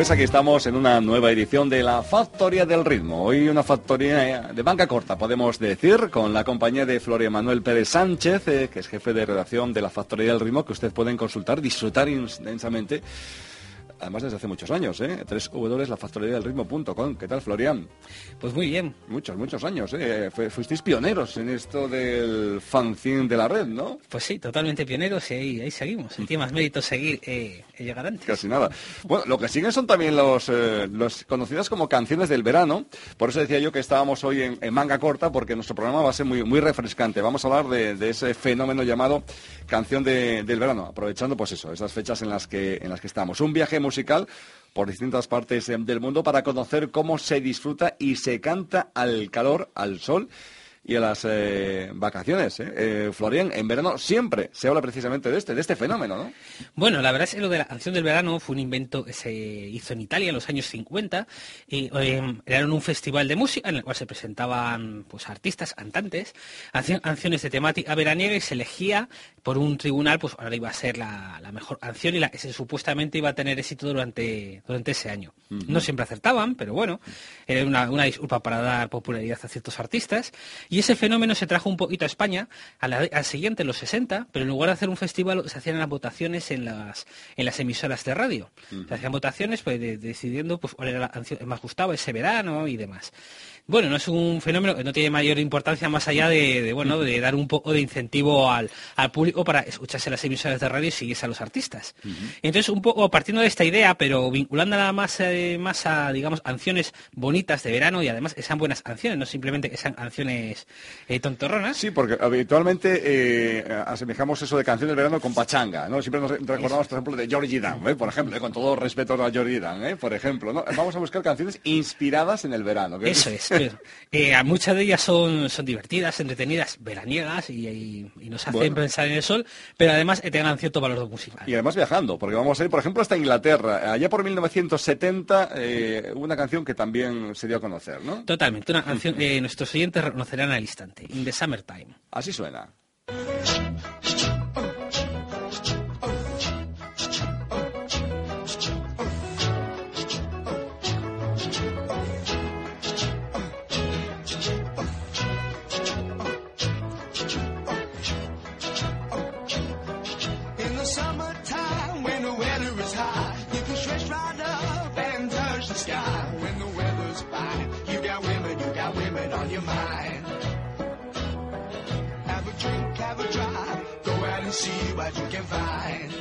Pues aquí estamos en una nueva edición de la Factoría del Ritmo. Hoy una factoría de banca corta, podemos decir, con la compañía de Florian Manuel Pérez Sánchez, eh, que es jefe de redacción de la Factoría del Ritmo, que ustedes pueden consultar, disfrutar intensamente además desde hace muchos años, ¿eh? ritmo.com. ¿Qué tal, Florian? Pues muy bien. Muchos, muchos años, ¿eh? Fuisteis pioneros en esto del fanzine de la red, ¿no? Pues sí, totalmente pioneros y ahí, seguimos. tiene más mérito seguir eh, llegar antes. Casi nada. Bueno, lo que siguen son también los, eh, los conocidas como canciones del verano. Por eso decía yo que estábamos hoy en, manga corta, porque nuestro programa va a ser muy, muy refrescante. Vamos a hablar de, ese fenómeno llamado canción del verano, aprovechando pues eso, esas fechas en las que, en las que estamos. Un viaje musical por distintas partes eh, del mundo para conocer cómo se disfruta y se canta al calor, al sol y a las eh, vacaciones. ¿eh? ¿eh? Florian, en verano siempre se habla precisamente de este, de este fenómeno, ¿no? Bueno, la verdad es que lo de la canción del verano fue un invento que se hizo en Italia en los años 50. Y, era un festival de música en el cual se presentaban pues, artistas, cantantes, canciones de temática veraniega y se elegía por un tribunal, pues ahora iba a ser la, mejor canción y la que se, supuestamente iba a tener éxito durante, durante ese año. No siempre acertaban, pero bueno, era una, una disculpa para dar popularidad a ciertos artistas. Y ese fenómeno se trajo un poquito a España al siguiente, en los 60, pero en lugar de hacer un festival se hacían las votaciones en las, en las emisoras de radio. Se hacían votaciones pues, decidiendo pues, cuál era la canción que más gustaba ese verano y demás. Bueno, no es un fenómeno que no tiene mayor importancia más allá de, bueno, de dar un poco de incentivo al, público para escucharse las emisoras de radio y seguirse a los artistas. Entonces, un poco partiendo de esta idea, pero vinculándola más, eh, más a, digamos, canciones bonitas de verano y además que sean buenas canciones, no simplemente que sean canciones eh, tontorronas. Sí, porque habitualmente eh, asemejamos eso de canciones de verano con pachanga, ¿no? Siempre nos recordamos, por ejemplo, de Georgie Dan, por ejemplo, con todo respeto a Georgie Dan, por ejemplo, ¿no? Vamos a buscar canciones inspiradas en el verano. Eso es. Eh, muchas de ellas son, son divertidas, entretenidas, veraniegas y, nos hacen pensar en el sol, pero además eh, tengan cierto valor musical. Y además viajando, porque vamos a ir, por ejemplo, hasta Inglaterra. Allá por 1970 eh, una canción que también se dio a conocer, ¿no? Totalmente, una canción que nuestros oyentes reconocerán al instante, In the Summertime. Así suena. See what you can find.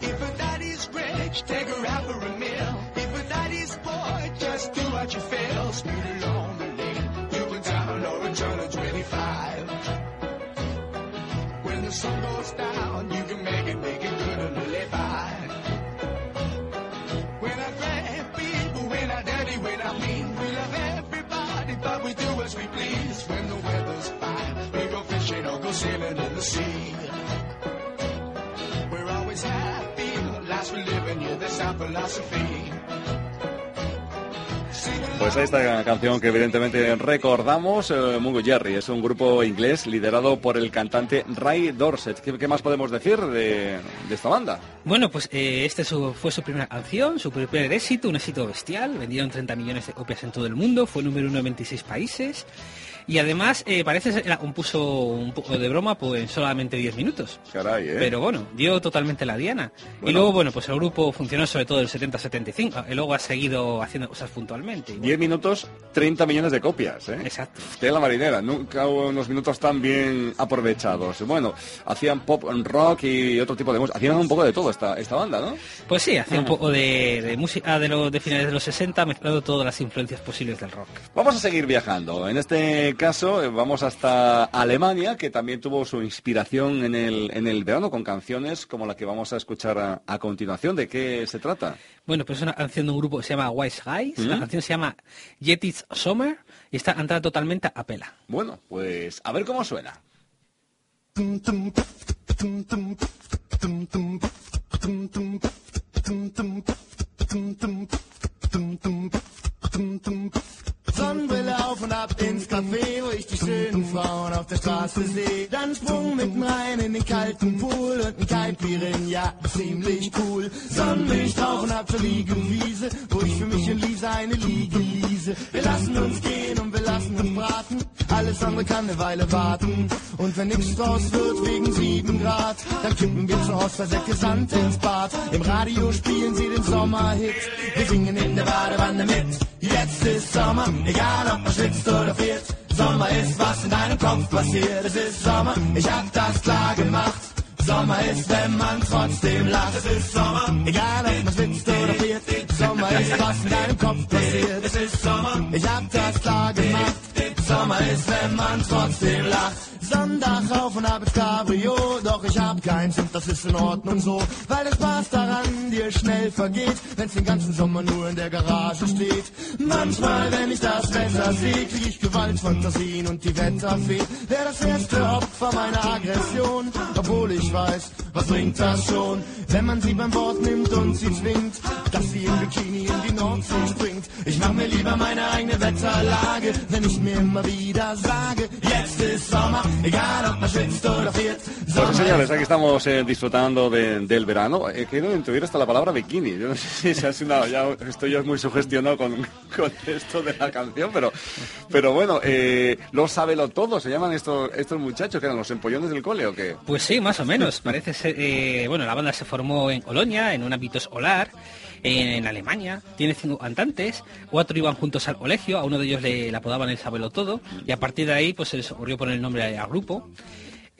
If a daddy's rich, take her out for a meal. If a daddy's poor, just do what you feel. Speed along the lane, you can down or a turn of 25. When the sun goes down, you can make it, make it good and live by. When I grab people, when I dirty, when I mean, we love everybody, but we do as we please. When the Pues esta canción que evidentemente recordamos, eh, Mungo Jerry, es un grupo inglés liderado por el cantante Ray Dorset. ¿Qué, más podemos decir de, esta banda? Bueno, pues eh, este fue su primera canción, su primer éxito, un éxito bestial. Vendieron 30 millones de copias en todo el mundo, fue número uno en 26 países. Y además, eh, parece ser un puso un poco de broma pues, en solamente 10 minutos. Caray, ¿eh? Pero bueno, dio totalmente la diana. Y luego, bueno, pues el grupo funcionó sobre todo el 70-75. Y luego ha seguido haciendo cosas puntualmente. 10 minutos, 30 millones de copias, ¿eh? Exacto. De la marinera. Nunca hubo unos minutos tan bien aprovechados. Bueno, hacían pop rock y otro tipo de música. Hacían un poco de todo esta, esta banda, ¿no? Pues sí, hacía un poco de, música de, los de finales de los 60, mezclando todas las influencias posibles del rock. Vamos a seguir viajando. En este caso, eh, vamos hasta Alemania, que también tuvo su inspiración en el, en el verano con canciones como la que vamos a escuchar a, a continuación. ¿De qué se trata? Bueno, pues es una canción de un grupo que se llama Wise Guys. La canción se llama Yeti's Summer y está entrada totalmente a pela. Bueno, pues a ver cómo suena. Sonnenbrille auf und ab ins Café, wo ich die schönen Frauen auf der Straße sehe. Dann Sprung mitten rein in den kalten Pool und ein Caipirin, ja, ziemlich cool. Sonnenmilch drauf und ab zur Liegewiese, wo ich für mich und Lisa eine Liege liese. Wir lassen uns gehen und wir lassen uns braten, alles andere kann eine Weile warten. Und wenn nichts draus wird wegen sieben Grad, dann kippen wir zu Hause versäcke Sand ins Bad. Im Radio spielen sie den Sommerhit, wir singen in der Badewanne mit. Jetzt ist Sommer, egal ob man schwitzt oder friert. Sommer ist, was in deinem Kopf passiert. Es ist Sommer, ich hab das klar gemacht. Sommer ist, wenn man trotzdem lacht. Es ist Sommer, egal ob man schwitzt oder friert. Sommer ist, was in deinem Kopf passiert. Es ist Sommer, ich hab das klar gemacht. Sommer ist, wenn man trotzdem lacht. Sonntag auf und ab ins Cabrio, doch ich hab keins und das ist in Ordnung so, weil der Spaß daran dir schnell vergeht, wenn's den ganzen Sommer nur in der Garage steht. Manchmal, wenn ich das Wetter sehe, krieg ich Gewaltfantasien und die Wetterfee wär das erste Opfer meiner Aggression, obwohl ich weiß, was bringt das schon, wenn man sie beim Wort nimmt und sie zwingt, dass sie im Bikini in die Nordsee springt. Ich mach mir lieber meine eigene Wetterlage, wenn ich mir immer wieder sage, jetzt ist Sommer, Pues señores, aquí estamos eh, disfrutando de- del verano. He querido intuir hasta la palabra bikini. Yo no sé si ha sido ya estoy yo muy sugestionado con, con esto de la canción, pero, pero bueno, eh, lo todo. ¿Se llaman estos, estos muchachos que eran los empollones del cole o qué? Pues sí, más o menos. Parece ser, eh, bueno, la banda se formó en Colonia, en un ámbito escolar, en Alemania. Tiene cinco cantantes, cuatro iban juntos al colegio, a uno de ellos le, le apodaban el Sabelo Todo, y a partir de ahí pues se les ocurrió poner el nombre al grupo.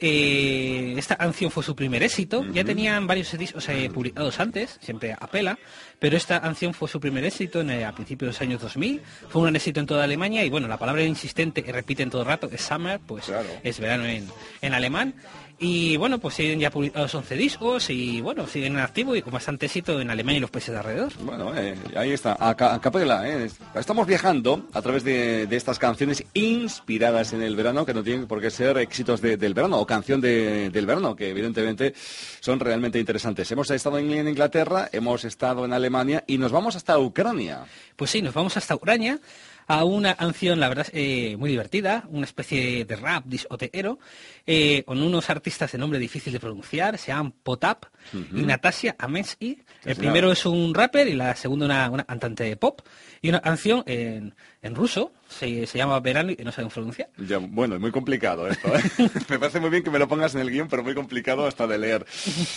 Eh, esta canción fue su primer éxito. Ya tenían varios discos eh, publicados antes, siempre a pela, pero esta canción fue su primer éxito en, eh, a principios de los años 2000. Fue un éxito en toda Alemania y bueno, la palabra insistente que repiten todo el rato es summer, pues Claro. es verano en, en alemán. Y bueno, pues siguen ya publicados 11 discos y bueno, siguen en activo y con bastante éxito en Alemania y los países de alrededor. Bueno, eh, ahí está, a, ca- a capela. eh. Estamos viajando a través de, de estas canciones inspiradas en el verano, que no tienen por qué ser éxitos de- del verano o canción de- del verano, que evidentemente son realmente interesantes. Hemos estado en, en Inglaterra, hemos estado en Alemania y nos vamos hasta Ucrania. Pues sí, nos vamos hasta Ucrania a una canción, la verdad, eh, muy divertida, una especie de rap discotequero, eh, con unos artistas de nombre difícil de pronunciar, se llaman Potap y Natasia Amensky. El primero es un rapper y la segunda una, una cantante de pop. Y una canción en, en ruso, se, se llama Verano y no sabemos pronunciar. Ya, bueno, es muy complicado esto. ¿eh? me parece muy bien que me lo pongas en el guion, pero muy complicado hasta de leer.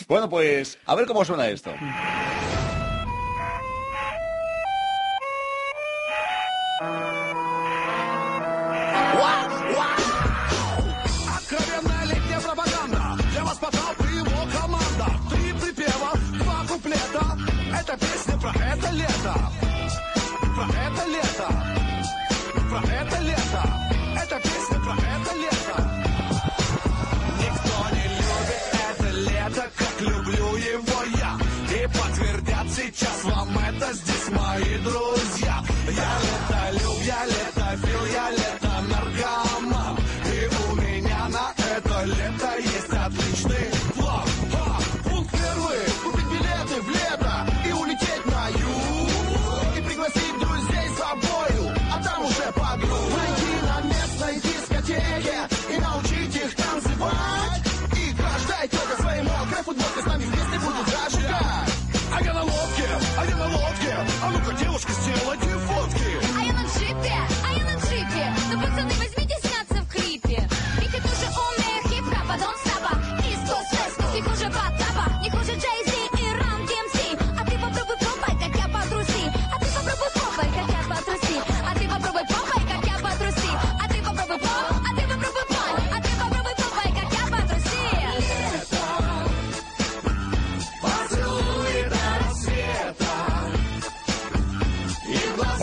Bueno, pues a ver cómo suena esto. Мои друзья. Я летолюб, я летофил,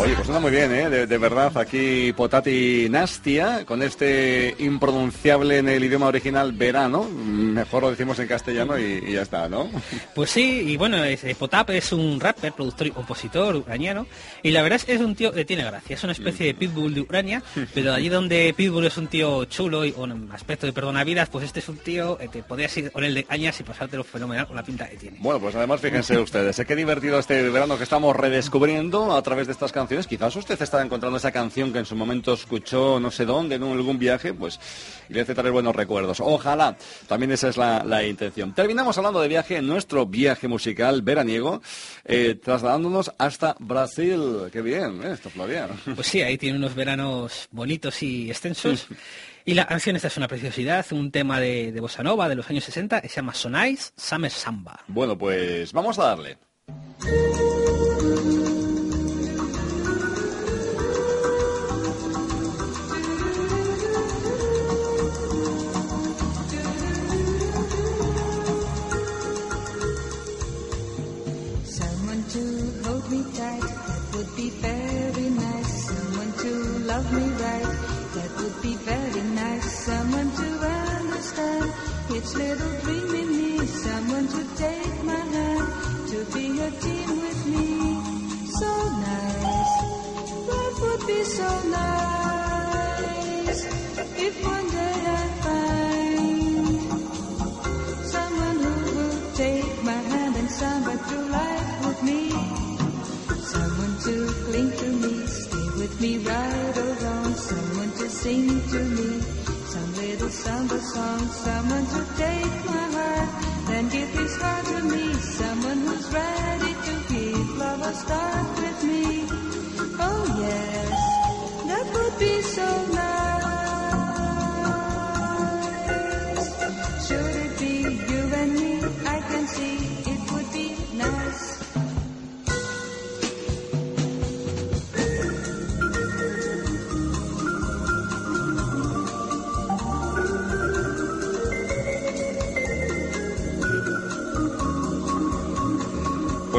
Oye, pues suena muy bien, ¿eh? De, de verdad, aquí Potati Nastia, con este impronunciable en el idioma original verano. Mejor lo decimos en castellano y, y ya está, ¿no? Pues sí, y bueno, es- eh, Potap es un rapper, productor y compositor ucraniano, y la verdad es que es un tío que tiene gracia, es una especie de pitbull de Ucrania, pero allí donde pitbull es un tío chulo y con aspecto de perdonavidas, pues este es un tío que te podías ir con él de añas y pasártelo fenomenal con la pinta que tiene. Bueno, pues además fíjense ustedes, ¿eh? qué divertido este verano que estamos redescubriendo a través de estas canciones. Quizás usted está encontrando esa canción que en su momento escuchó no sé dónde, en algún viaje, pues y le hace traer buenos recuerdos. Ojalá, también esa es la, la intención. Terminamos hablando de viaje, nuestro viaje musical veraniego, eh, trasladándonos hasta Brasil. Qué bien, ¿eh? esto, Florian. Pues sí, ahí tiene unos veranos bonitos y extensos. Y la canción esta es una preciosidad, un tema de, de Bossa Nova de los años 60, que se llama Sonais Summer Samba. Bueno, pues vamos a darle.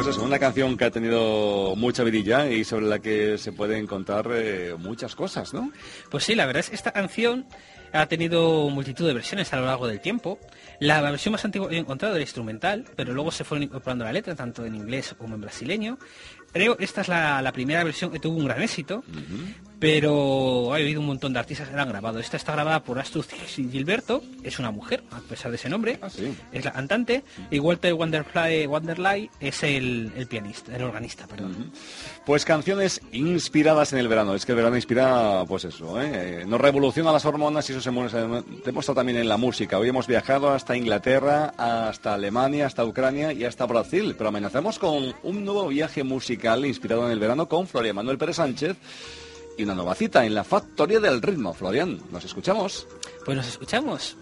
Pues eso, una canción que ha tenido mucha vidilla y sobre la que se pueden contar eh, muchas cosas, ¿no? Pues sí, la verdad es que esta canción ha tenido multitud de versiones a lo largo del tiempo. La versión más antigua que he encontrado era instrumental, pero luego se fueron incorporando la letra, tanto en inglés como en brasileño. Creo que esta es la, la primera versión que tuvo un gran éxito, pero ha habido un montón de artistas que la han grabado. Esta está grabada por Astrud Gilberto, es una mujer, a pesar de ese nombre, Ah, sí. es la cantante, y Walter Wanderfly, es el, el pianista, el organista, perdón. Pues canciones inspiradas en el verano. Es que el verano inspira, pues eso, ¿eh? nos revoluciona las hormonas y eso se mu- se demuestra también en la música. Hoy hemos viajado hasta Inglaterra, hasta Alemania, hasta Ucrania y hasta Brasil. Pero amenazamos con un nuevo viaje inspirado en el verano con Florian Manuel Pérez Sánchez y una nueva cita en la Factoría del Ritmo. Florian, ¿nos escuchamos? Pues nos escuchamos.